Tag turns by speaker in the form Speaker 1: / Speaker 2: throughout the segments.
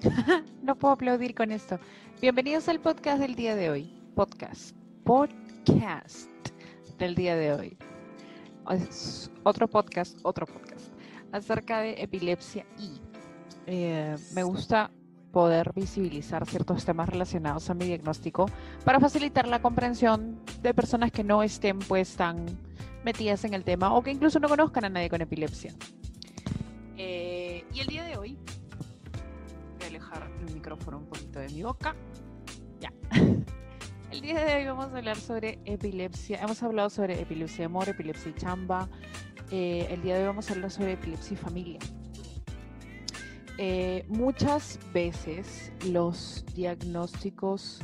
Speaker 1: no puedo aplaudir con esto. Bienvenidos al podcast del día de hoy. Podcast. Podcast del día de hoy. Otro podcast, otro podcast acerca de epilepsia y eh, me gusta poder visibilizar ciertos temas relacionados a mi diagnóstico para facilitar la comprensión de personas que no estén pues tan metidas en el tema o que incluso no conozcan a nadie con epilepsia. Micrófono un poquito de mi boca. Ya. El día de hoy vamos a hablar sobre epilepsia. Hemos hablado sobre epilepsia de amor, epilepsia y chamba. Eh, el día de hoy vamos a hablar sobre epilepsia y familia. Eh, muchas veces los diagnósticos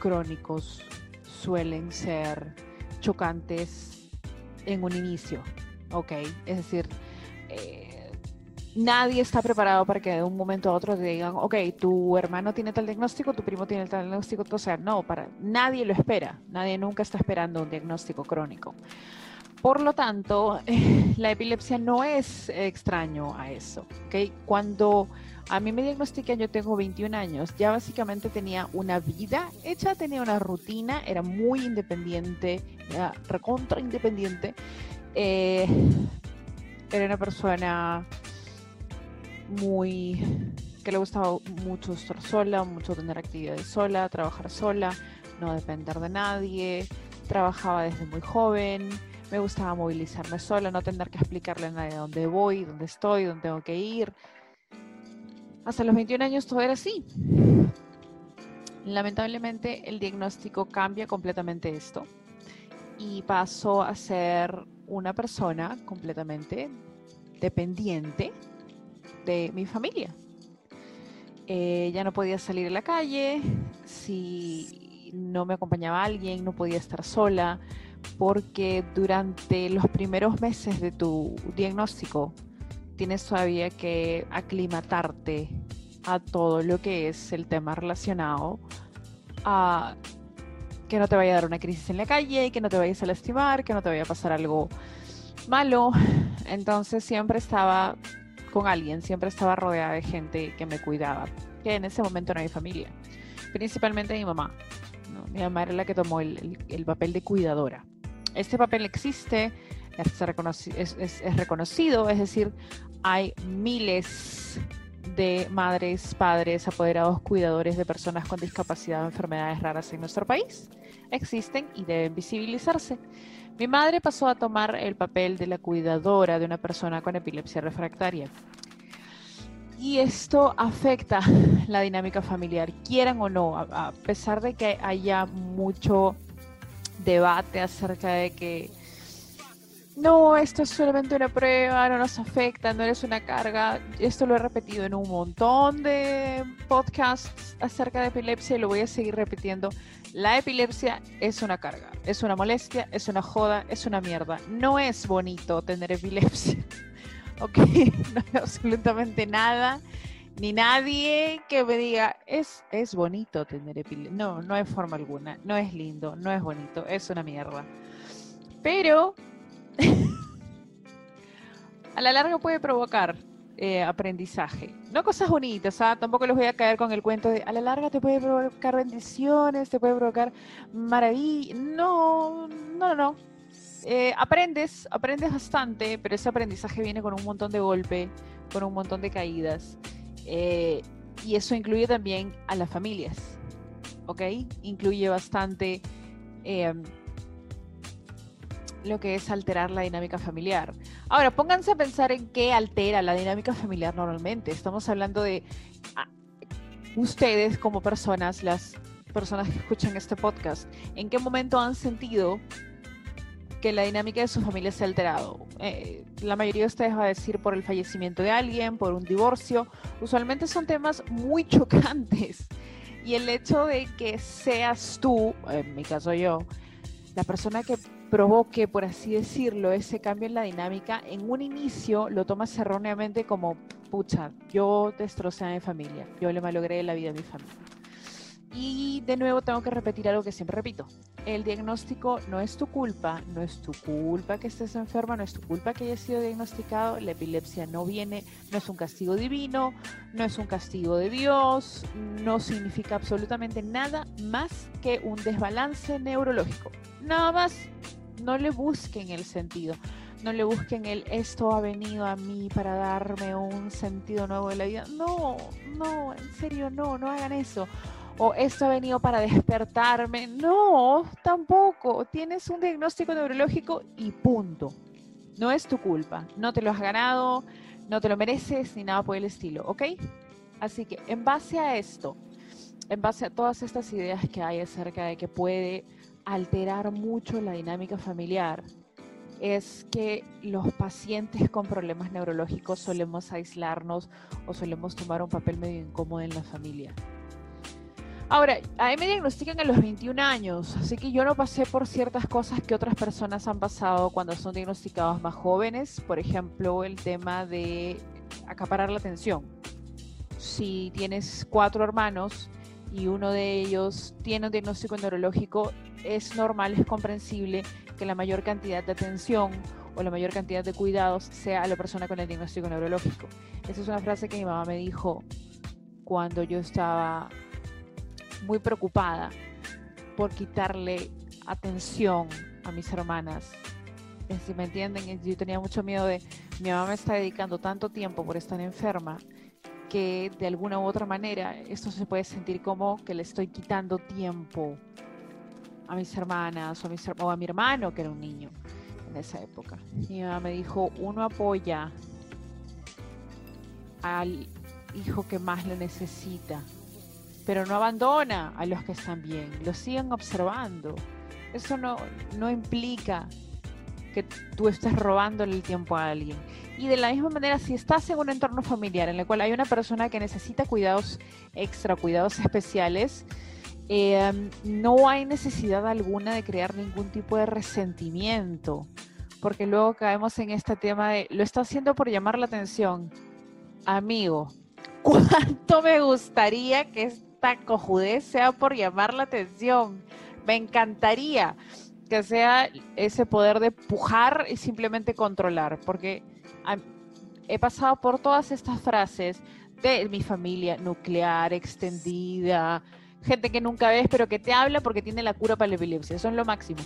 Speaker 1: crónicos suelen ser chocantes en un inicio, ¿ok? Es decir, nadie está preparado para que de un momento a otro te digan, ok, tu hermano tiene tal diagnóstico, tu primo tiene tal diagnóstico, o sea, no, para, nadie lo espera, nadie nunca está esperando un diagnóstico crónico. Por lo tanto, la epilepsia no es extraño a eso. ¿okay? Cuando a mí me diagnostican, yo tengo 21 años, ya básicamente tenía una vida hecha, tenía una rutina, era muy independiente, era recontra independiente. Eh, era una persona muy que le gustaba mucho estar sola, mucho tener actividades sola, trabajar sola, no depender de nadie, trabajaba desde muy joven me gustaba movilizarme sola, no tener que explicarle a nadie dónde voy, dónde estoy, dónde tengo que ir. Hasta los 21 años todo era así. Lamentablemente el diagnóstico cambia completamente esto y paso a ser una persona completamente dependiente de mi familia. Eh, ya no podía salir a la calle, si no me acompañaba alguien, no podía estar sola, porque durante los primeros meses de tu diagnóstico tienes todavía que aclimatarte a todo lo que es el tema relacionado a que no te vaya a dar una crisis en la calle, que no te vayas a lastimar, que no te vaya a pasar algo malo. Entonces siempre estaba con alguien, siempre estaba rodeada de gente que me cuidaba, que en ese momento no hay familia, principalmente mi mamá. Mi mamá era la que tomó el, papel de cuidadora. Este papel existe, es, reconocido, es decir, hay miles de madres, padres, apoderados, cuidadores de personas con discapacidad o enfermedades raras en nuestro país. Existen y deben visibilizarse. Mi madre pasó a tomar el papel de la cuidadora de una persona con epilepsia refractaria. Y esto afecta la dinámica familiar, quieran o no, a, pesar de que haya mucho debate acerca de que no, esto es solamente una prueba, no nos afecta, no eres una carga. Esto lo he repetido en un montón de podcasts acerca de epilepsia y lo voy a seguir repitiendo. La epilepsia es una carga, es una molestia, es una joda, es una mierda. No es bonito tener epilepsia. ¿ok? No hay absolutamente nada, ni nadie que me diga, es, es bonito tener epilepsia. No, no hay forma alguna, no es lindo, no es bonito, es una mierda. Pero a la larga puede provocar eh, aprendizaje. No cosas bonitas, ¿ah? tampoco les voy a caer con el cuento de a la larga te puede provocar bendiciones, te puede provocar maravilla. No, no, no. Eh, aprendes, aprendes bastante, pero ese aprendizaje viene con un montón de golpe, con un montón de caídas. Eh, y eso incluye también a las familias, ¿ok? Incluye bastante em, lo que es alterar la dinámica familiar. Ahora, pónganse a pensar en qué altera la dinámica familiar normalmente. Estamos hablando de ah, ustedes como personas, las personas que escuchan este podcast, ¿en qué momento han sentido que la dinámica de su familia se ha alterado. Eh, la mayoría de ustedes va a decir por el fallecimiento de alguien, por un divorcio. Usualmente son temas muy chocantes. Y el hecho de que seas tú, en mi caso yo, la persona que provoque, por así decirlo, ese cambio en la dinámica, en un inicio lo tomas erróneamente como, pucha, yo destrocé a mi familia, yo le malogré la vida a mi familia. Y de nuevo tengo que repetir algo que siempre repito. El diagnóstico no es tu culpa, no es tu culpa que estés enferma, no es tu culpa que hayas sido diagnosticado. La epilepsia no viene, no es un castigo divino, no es un castigo de Dios, no significa absolutamente nada más que un desbalance neurológico. Nada más, no le busquen el sentido no le busquen el esto ha venido a mí para darme un sentido nuevo de la vida. No, no, en serio, no, no hagan eso. O esto ha venido para despertarme. No, tampoco. Tienes un diagnóstico neurológico y punto. No es tu culpa. No te lo has ganado, no te lo mereces ni nada por el estilo, ¿ok? Así que en base a esto, en base a todas estas ideas que hay acerca de que puede alterar mucho la dinámica familiar, es que los pacientes con problemas neurológicos solemos aislarnos o solemos tomar un papel medio incómodo en la familia. Ahora, a mí me diagnostican a los 21 años, así que yo no pasé por ciertas cosas que otras personas han pasado cuando son diagnosticados más jóvenes, por ejemplo, el tema de acaparar la atención. Si tienes cuatro hermanos y uno de ellos tiene un diagnóstico neurológico, es normal, es comprensible que la mayor cantidad de atención o la mayor cantidad de cuidados sea a la persona con el diagnóstico neurológico. Esa es una frase que mi mamá me dijo cuando yo estaba muy preocupada por quitarle atención a mis hermanas. Si me entienden, yo tenía mucho miedo de mi mamá me está dedicando tanto tiempo por estar enferma que de alguna u otra manera esto se puede sentir como que le estoy quitando tiempo a mis hermanas o a, mi hermano, que era un niño en esa época. Mi mamá me dijo, uno apoya al hijo que más lo necesita, pero no abandona a los que están bien, los siguen observando. Eso no, no implica que tú estés robándole el tiempo a alguien. Y de la misma manera, si estás en un entorno familiar en el cual hay una persona que necesita cuidados extra, cuidados especiales, Em, no hay necesidad alguna de crear ningún tipo de resentimiento, porque luego caemos en este tema de, lo está haciendo por llamar la atención. Amigo, ¿cuánto me gustaría que esta cojudez sea por llamar la atención? Me encantaría que sea ese poder de pujar y simplemente controlar, porque he pasado por todas estas frases de mi familia nuclear, extendida, gente que nunca ves, pero que te habla porque tiene la cura para la epilepsia. Eso es lo máximo.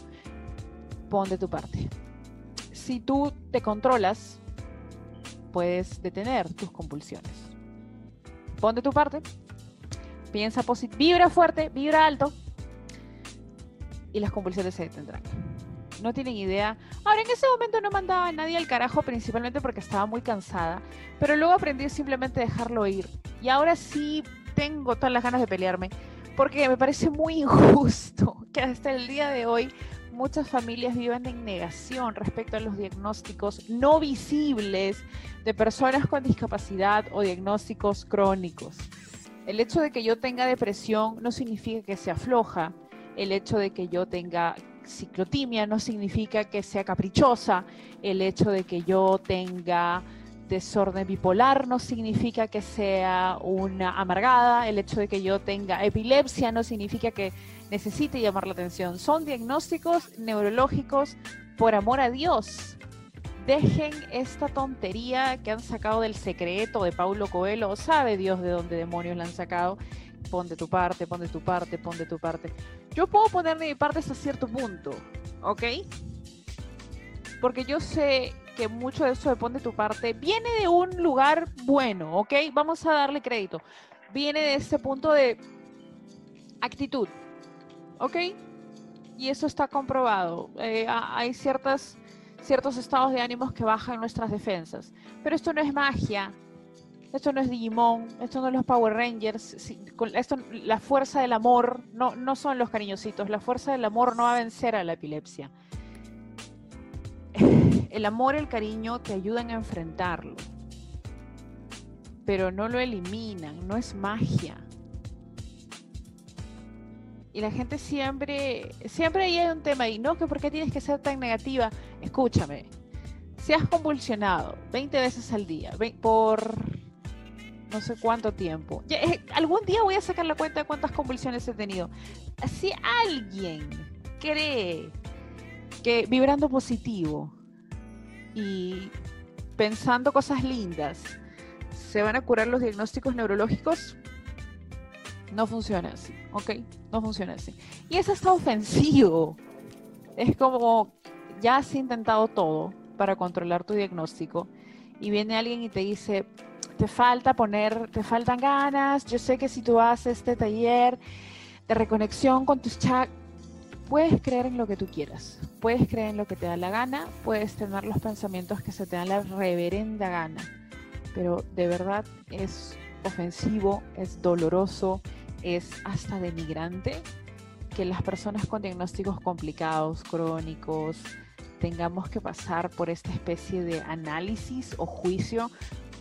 Speaker 1: Pon de tu parte. Si tú te controlas, puedes detener tus compulsiones. Pon de tu parte. Piensa positivo. Vibra fuerte, vibra alto. Y las compulsiones se detendrán. No tienen idea. Ahora, en ese momento no mandaba a nadie al carajo, principalmente porque estaba muy cansada. Pero luego aprendí simplemente a dejarlo ir. Y ahora sí tengo todas las ganas de pelearme porque me parece muy injusto que hasta el día de hoy muchas familias vivan en negación respecto a los diagnósticos no visibles de personas con discapacidad o diagnósticos crónicos. El hecho de que yo tenga depresión no significa que sea floja. El hecho de que yo tenga ciclotimia no significa que sea caprichosa. El hecho de que yo tenga desorden bipolar no significa que sea una amargada, el hecho de que yo tenga epilepsia no significa que necesite llamar la atención. Son diagnósticos neurológicos por amor a Dios. Dejen esta tontería que han sacado del secreto de Paulo Coelho, sabe Dios de dónde demonios la han sacado. Pon de tu parte, pon de tu parte, pon de tu parte. Yo puedo poner de mi parte hasta cierto punto, ¿ok? Porque yo sé que mucho de eso de de tu parte viene de un lugar bueno, ¿ok? Vamos a darle crédito. Viene de ese punto de actitud, ¿ok? Y eso está comprobado. Eh, hay ciertas, ciertos estados de ánimos que bajan nuestras defensas. Pero esto no es magia. Esto no es Digimon, esto no es los Power Rangers, esto, la fuerza del amor no, no son los cariñositos, la fuerza del amor no va a vencer a la epilepsia el amor, el cariño te ayudan a enfrentarlo, pero no lo eliminan, no es magia. Y la gente siempre, siempre hay un tema y no, que por qué tienes que ser tan negativa. Escúchame, si has convulsionado 20 veces al día por no sé cuánto tiempo. Eh, algún día voy a sacar la cuenta de cuántas convulsiones he tenido. Si alguien cree que vibrando positivo y pensando cosas lindas se van a curar los diagnósticos neurológicos, no funciona así, ¿ok? No funciona así. Y eso está ofensivo. Es como, ya has intentado todo para controlar tu diagnóstico y viene alguien y te dice, te falta poner, te faltan ganas, yo sé que si tú haces este taller de reconexión con tus chakras, puedes creer en lo que tú quieras, puedes creer en lo que te da la gana, puedes tener los pensamientos que se te dan la reverenda gana, pero de verdad es ofensivo, es doloroso, es hasta denigrante que las personas con diagnósticos complicados, crónicos, tengamos que pasar por esta especie de análisis o juicio,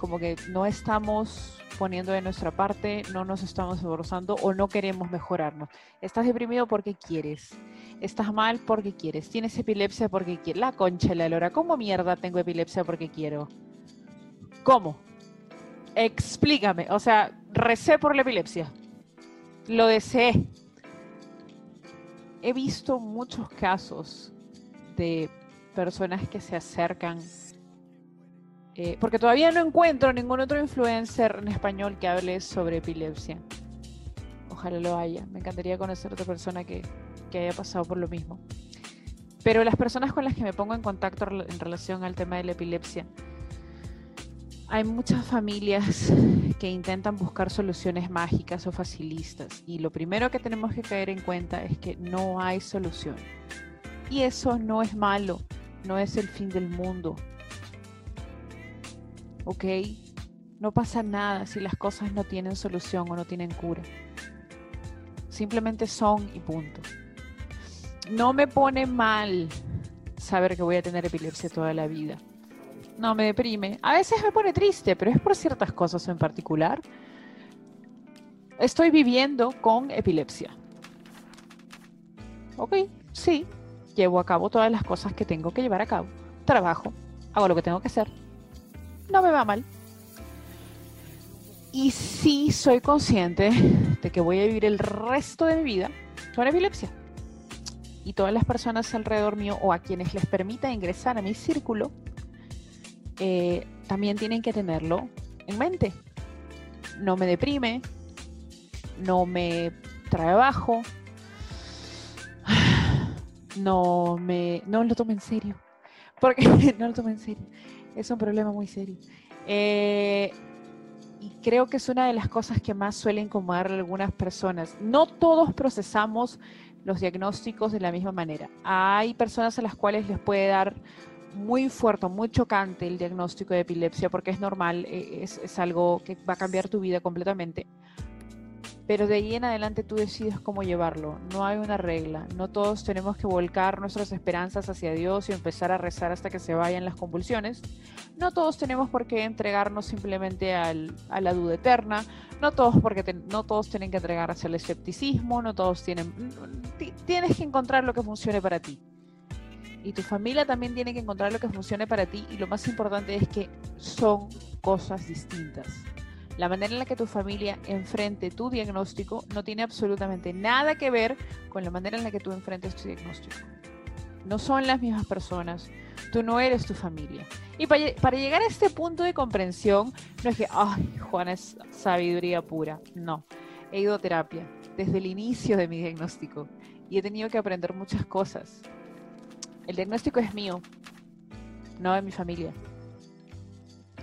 Speaker 1: como que no estamos poniendo de nuestra parte, no nos estamos esforzando o no queremos mejorarnos. Estás deprimido porque quieres. Estás mal porque quieres. Tienes epilepsia porque quieres. La concha la lora. ¿Cómo mierda tengo epilepsia porque quiero? ¿Cómo? Explícame. O sea, recé por la epilepsia. Lo deseé. He visto muchos casos de personas que se acercan, eh, porque todavía no encuentro ningún otro influencer en español que hable sobre epilepsia. Ojalá lo haya. Me encantaría conocer otra persona que, que haya pasado por lo mismo. Pero las personas con las que me pongo en contacto en relación al tema de la epilepsia, hay muchas familias que intentan buscar soluciones mágicas o facilistas y lo primero que tenemos que caer en cuenta es que no hay solución. Y eso no es malo, no es el fin del mundo. ¿Ok? No pasa nada si las cosas no tienen solución o no tienen cura. Simplemente son y punto. No me pone mal saber que voy a tener epilepsia toda la vida no me deprime. A veces me pone triste, pero es por ciertas cosas en particular. Estoy viviendo con epilepsia. Ok, sí, llevo a cabo todas las cosas que tengo que llevar a cabo. Trabajo, hago lo que tengo que hacer. No me va mal. Y sí soy consciente de que voy a vivir el resto de mi vida con epilepsia. Y todas las personas alrededor mío o a quienes les permita ingresar a mi círculo eh, también tienen que tenerlo en mente. No me deprime, no me trae abajo, no me no lo tomo en serio. Porque no lo tomo en serio. Es un problema muy serio. Eh, y creo que es una de las cosas que más suelen incomodar a algunas personas. No todos procesamos los diagnósticos de la misma manera. Hay personas a las cuales les puede dar muy fuerte, muy chocante el diagnóstico de epilepsia porque es normal, e, es, es, algo que va a cambiar tu vida completamente. Pero de ahí en adelante tú decides cómo llevarlo. No hay una regla. No todos tenemos que volcar nuestras esperanzas hacia Dios y empezar a rezar hasta que se vayan las convulsiones. No todos tenemos por qué entregarnos simplemente al, a la duda eterna. No todos, porque no todos tienen que entregarse al escepticismo. No todos tienen... Tienes que encontrar lo que funcione para ti y tu familia también tiene que encontrar lo que funcione para ti y lo más importante es que son cosas distintas. La manera en la que tu familia enfrente tu diagnóstico no tiene absolutamente nada que ver con la manera en la que tú enfrentes tu diagnóstico. No son las mismas personas, tú no eres tu familia. Y para, llegar a este punto de comprensión, no es que, ay, Juana es sabiduría pura. No, he ido a terapia desde el inicio de mi diagnóstico y he tenido que aprender muchas cosas el diagnóstico es mío, no de mi familia.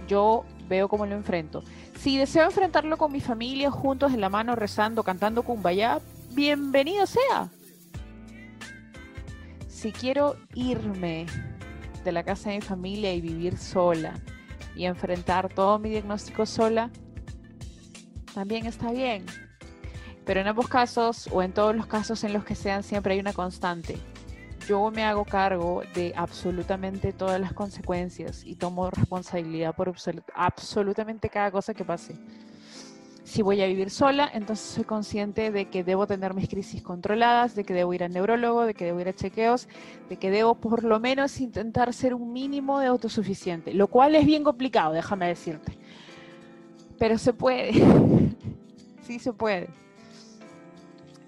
Speaker 1: Yo veo cómo lo enfrento. Si deseo enfrentarlo con mi familia, juntos en la mano, rezando, cantando kumbaya, bienvenido sea. Si quiero irme de la casa de mi familia y vivir sola y enfrentar todo mi diagnóstico sola, también está bien. Pero en ambos casos, o en todos los casos en los que sean, siempre hay una constante yo me hago cargo de absolutamente todas las consecuencias y tomo responsabilidad por absolutamente cada cosa que pase. Si voy a vivir sola, entonces soy consciente de que debo tener mis crisis controladas, de que debo ir al neurólogo, de que debo ir a chequeos, de que debo por lo menos intentar ser un mínimo de autosuficiente, lo cual es bien complicado, déjame decirte. Pero se puede. sí se puede.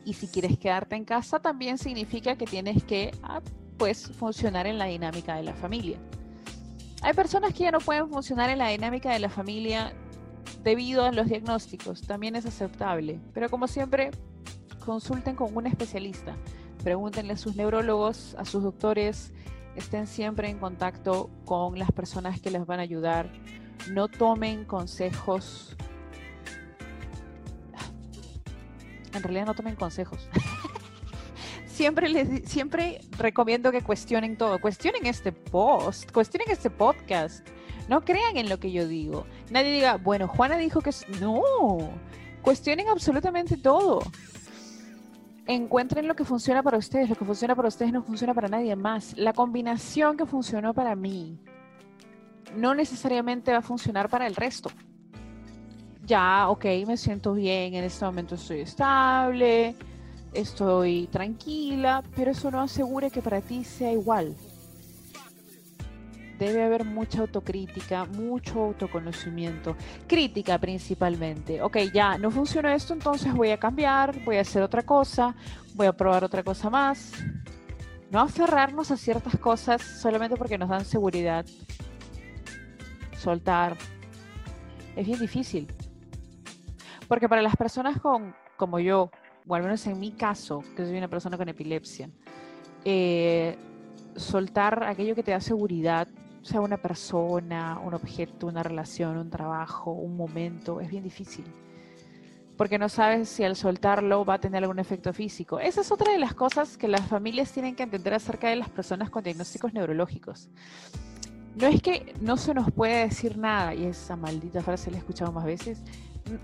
Speaker 1: Y si quieres quedarte en casa, también significa que tienes que ah, pues, funcionar en la dinámica de la familia. Hay personas que ya no pueden funcionar en la dinámica de la familia debido a los diagnósticos. También es aceptable. Pero como siempre, consulten con un especialista. Pregúntenle a sus neurólogos, a sus doctores. Estén siempre en contacto con las personas que les van a ayudar. No tomen consejos en realidad no tomen consejos. siempre, les, siempre recomiendo que cuestionen todo. Cuestionen este post, cuestionen este podcast. No crean en lo que yo digo. Nadie diga, bueno, Juana dijo que... No, cuestionen absolutamente todo. Encuentren lo que funciona para ustedes. Lo que funciona para ustedes no funciona para nadie más. La combinación que funcionó para mí no necesariamente va a funcionar para el resto ya, ok, me siento bien, en este momento estoy estable, estoy tranquila, pero eso no asegura que para ti sea igual. Debe haber mucha autocrítica, mucho autoconocimiento, crítica principalmente. Ok, ya no funcionó esto, entonces voy a cambiar, voy a hacer otra cosa, voy a probar otra cosa más. No aferrarnos a ciertas cosas solamente porque nos dan seguridad. Soltar. Es bien difícil. Porque para las personas con, como yo, o al menos en mi caso, que soy una persona con epilepsia, eh, soltar aquello que te da seguridad, sea una persona, un objeto, una relación, un trabajo, un momento, es bien difícil. Porque no sabes si al soltarlo va a tener algún efecto físico. Esa es otra de las cosas que las familias tienen que entender acerca de las personas con diagnósticos neurológicos. No es que no se nos puede decir nada, y esa maldita frase la he escuchado más veces,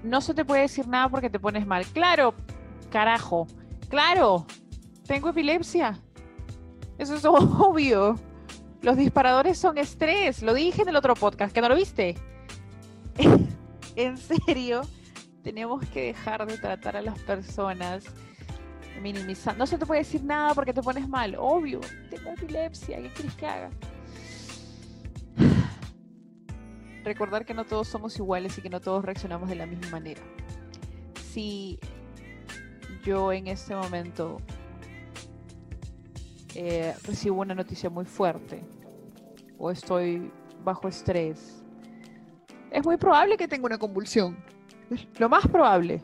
Speaker 1: no se te puede decir nada porque te pones mal. Claro, carajo, claro, tengo epilepsia. Eso es obvio. Los disparadores son estrés. Lo dije en el otro podcast, que no lo viste. en serio, tenemos que dejar de tratar a las personas minimizando. No se te puede decir nada porque te pones mal. Obvio, tengo epilepsia. ¿Qué quieres que haga? Recordar que no todos somos iguales y que no todos reaccionamos de la misma manera. Si yo en este momento eh, recibo una noticia muy fuerte o estoy bajo estrés, es muy probable que tenga una convulsión. Lo más probable.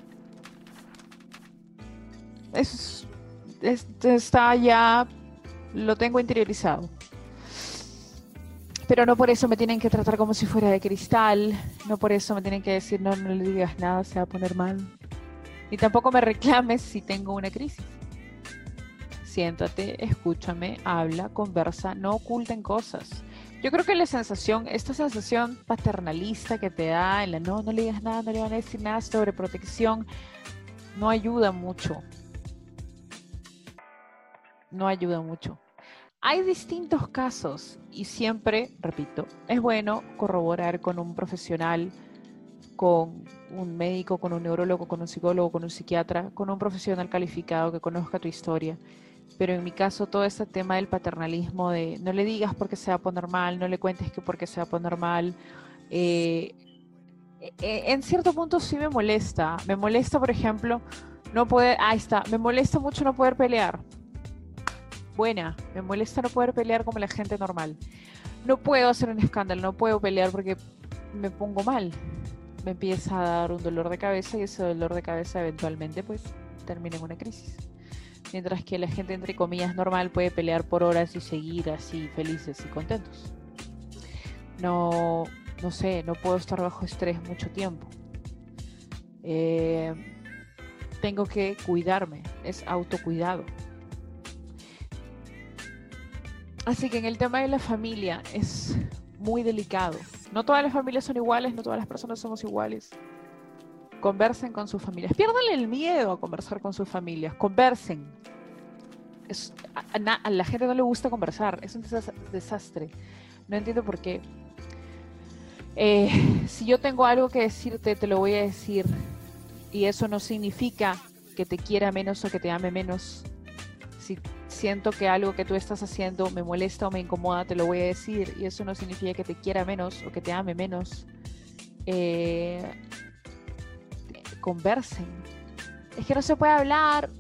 Speaker 1: Es, está ya, lo tengo interiorizado pero no por eso me tienen que tratar como si fuera de cristal, no por eso me tienen que decir no, no le digas nada, se va a poner mal. Ni tampoco me reclames si tengo una crisis. Siéntate, escúchame, habla, conversa, no oculten cosas. Yo creo que la sensación, esta sensación paternalista que te da en la no, no le digas nada, no le van a decir nada sobre protección, no ayuda mucho. No ayuda mucho. Hay distintos casos y siempre, repito, es bueno corroborar con un profesional, con un médico, con un neurólogo, con un psicólogo, con un psiquiatra, con un profesional calificado que conozca tu historia. Pero en mi caso, todo este tema del paternalismo, de no le digas porque se va a poner no le cuentes que porque se va a poner eh, e, en cierto punto sí me molesta. Me molesta, por ejemplo, no poder, ahí está, me molesta mucho no poder pelear buena. Me molesta no poder pelear como la gente normal. No puedo hacer un escándalo, no puedo pelear porque me pongo mal. Me empieza a dar un dolor de cabeza y ese dolor de cabeza eventualmente pues termina en una crisis. Mientras que la gente entre comillas normal puede pelear por horas y seguir así felices y contentos. No, no sé, no puedo estar bajo estrés mucho tiempo. Eh, tengo que cuidarme, es autocuidado. Así que en el tema de la familia es muy delicado. No todas las familias son iguales, no todas las personas somos iguales. Conversen con sus familias. Piérdanle el miedo a conversar con sus familias. Conversen. a, la gente no le gusta conversar. Es un desastre. No entiendo por qué. Eh, si yo tengo algo que decirte, te lo voy a decir. Y eso no significa que te quiera menos o que te ame menos. Si siento que algo que tú estás haciendo me molesta o me incomoda, te lo voy a decir. Y eso no significa que te quiera menos o que te ame menos. Eh, conversen. Es que no se puede hablar,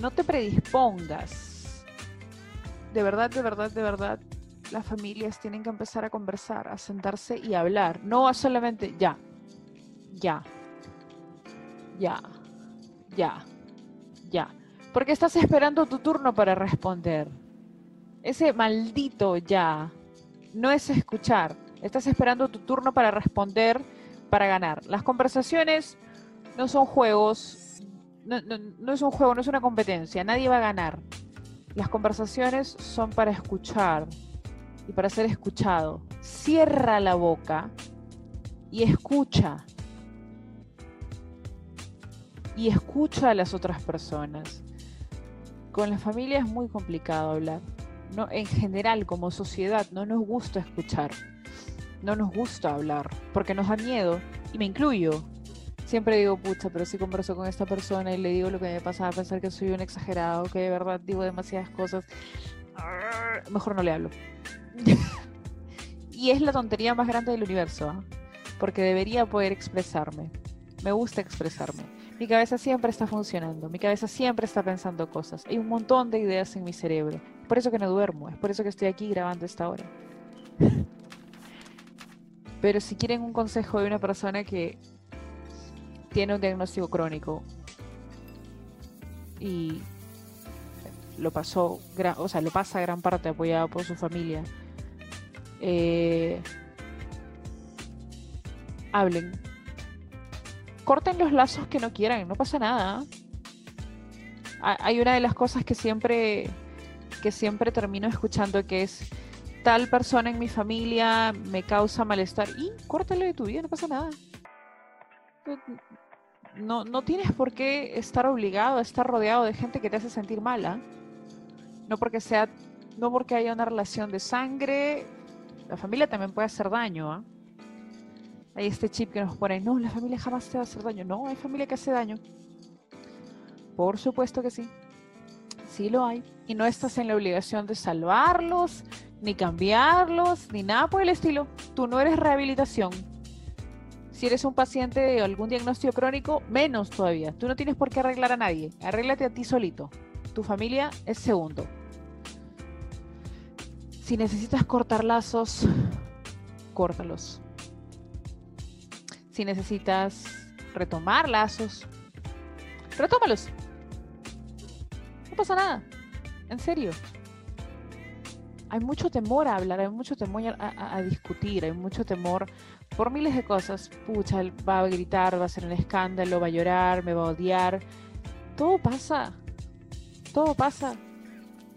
Speaker 1: no te predispongas. De verdad, de verdad, de verdad, las familias tienen que empezar a conversar, a sentarse y hablar. No a solamente ya, ya, ya, ya, ya. Porque estás esperando tu turno para responder. Ese maldito ya no es escuchar. Estás esperando tu turno para responder, para ganar. Las conversaciones no son juegos, no, no, es un juego, no es una competencia. Nadie va a ganar. Las conversaciones son para escuchar y para ser escuchado. Cierra la boca y escucha. Y escucha a las otras personas. Con la familia es muy complicado hablar no, en general como sociedad no nos gusta escuchar, no nos gusta hablar, porque nos da miedo, y me incluyo. Siempre digo, pucha, pero si converso con esta persona y le digo lo que me pasa a pensar que soy un exagerado, que de verdad digo demasiadas cosas, mejor no le hablo. y es la tontería más grande del universo, ¿ah? porque debería poder expresarme. Me gusta expresarme. Mi cabeza siempre está funcionando, mi cabeza siempre está pensando cosas. Hay un montón de ideas en mi cerebro por eso que no duermo, es por eso que estoy aquí grabando esta hora. Pero si quieren un consejo de una persona que tiene un diagnóstico crónico y lo pasó, o sea, lo pasa gran parte apoyado por su familia, eh, hablen. Corten los lazos que no quieran, no pasa nada. Hay una de las cosas que siempre que siempre termino escuchando que es tal persona en mi familia me causa malestar y córtale de tu vida, no pasa nada. No, no tienes por qué estar obligado a estar rodeado de gente que te hace sentir mala. No porque sea, no porque haya una relación de sangre, la familia también puede hacer daño. ¿ah? Hay este chip que nos pone, no, la familia jamás te va a hacer daño. No, hay familia que hace daño. Por supuesto que sí sí lo hay. Y no estás en la obligación de salvarlos, ni cambiarlos, ni nada por el estilo. Tú no eres rehabilitación. Si eres un paciente de algún diagnóstico crónico, menos todavía. Tú no tienes por qué arreglar a nadie. Arréglate a ti solito. Tu familia es segundo. Si necesitas cortar lazos, córtalos. Si necesitas retomar lazos, retómalos no pasa nada. En serio. Hay mucho temor a hablar, hay mucho temor a, discutir, hay mucho temor por miles de cosas. Pucha, va a gritar, va a hacer un escándalo, va a llorar, me va a odiar. Todo pasa. Todo pasa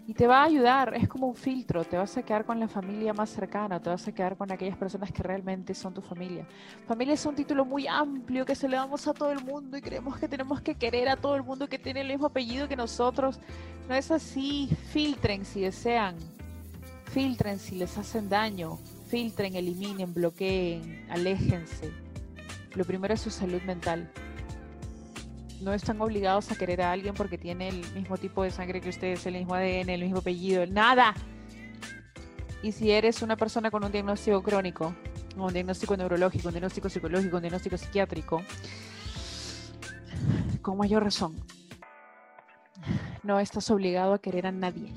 Speaker 1: y te va a ayudar, es como un filtro, te vas a quedar con la familia más cercana, te vas a quedar con aquellas personas que realmente son tu familia. Familia es un título muy amplio que se le damos a todo el mundo y creemos que tenemos que querer a todo el mundo que tiene el mismo apellido que nosotros. No es así, filtren si desean, filtren si les hacen daño, filtren, eliminen, bloqueen, aléjense. Lo primero es su salud mental no están obligados a querer a alguien porque tiene el mismo tipo de sangre que ustedes, el mismo ADN, el mismo apellido, nada. Y si eres una persona con un diagnóstico crónico, un diagnóstico neurológico, un diagnóstico psicológico, un diagnóstico psiquiátrico, con mayor razón, no estás obligado a querer a nadie.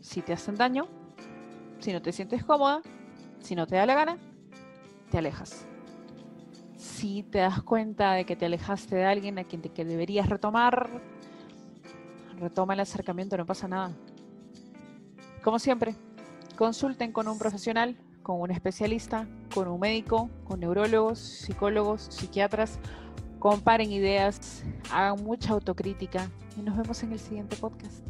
Speaker 1: Si te hacen daño, si no te sientes cómoda, si no te da la gana, te alejas si te das cuenta de que te alejaste de alguien a quien te, deberías retomar, retoma el acercamiento, no pasa nada. Como siempre, consulten con un profesional, con un especialista, con un médico, con neurólogos, psicólogos, psiquiatras, comparen ideas, hagan mucha autocrítica y nos vemos en el siguiente podcast.